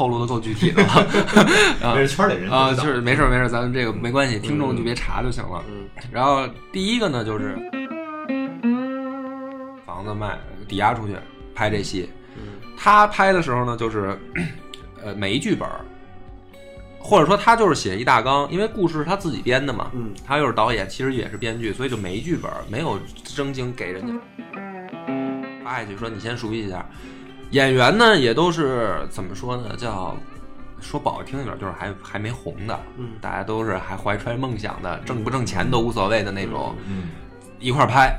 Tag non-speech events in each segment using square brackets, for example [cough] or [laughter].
透露的够具体的 [laughs] 了。[laughs] 啊这是圈里人啊，就是没事没事，咱们这个没关系，听众就别查就行了。嗯然后第一个呢，就是房子卖抵押出去拍这戏。他拍的时候呢，就是呃没剧本，或者说他就是写一大纲，因为故事是他自己编的嘛，嗯，他又是导演，其实也是编剧，所以就没剧本没有正经给人家发下去说你先熟悉一下。演员呢也都是怎么说呢，叫说不好听一点，就是还还没红的，嗯。大家都是还怀揣梦想的，挣不挣钱都无所谓的那种，嗯一块儿拍。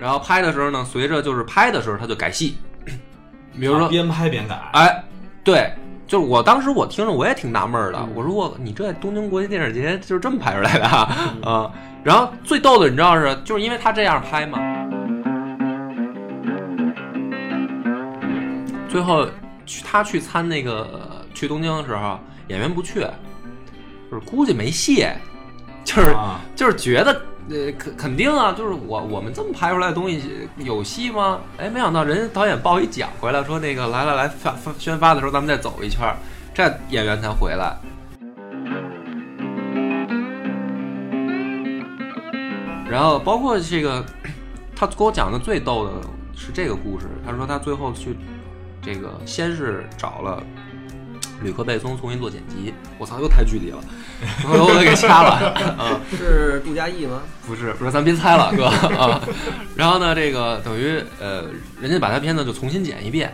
然后拍的时候呢，随着就是拍的时候他就改戏，[clears throat] 比如说啊边拍边改，哎，对，就是我当时我听着我也挺纳闷的，嗯。我说我你这东京国际电影节就是这么拍出来的啊？啊然后最逗的你知道是，就是因为他这样拍嘛，最后去他去参那个去东京的时候，演员不去，就是估计没戏，就是、啊就是觉得。呃，肯肯定啊，就是我我们这么拍出来的东西有戏吗？哎，没想到人家导演报一奖回来，说那个来来来发发宣发的时候咱们再走一圈儿，这演员才回来。然后包括这个，他给我讲的最逗的是这个故事。他说他最后去这个先是找了吕克贝松重新做剪辑，我操，又太距离了，回头我得给掐了啊。[laughs] 是杜嘉译吗？不是不是，咱别猜了，哥啊。然后呢，这个等于呃，人家把他片子就重新剪一遍，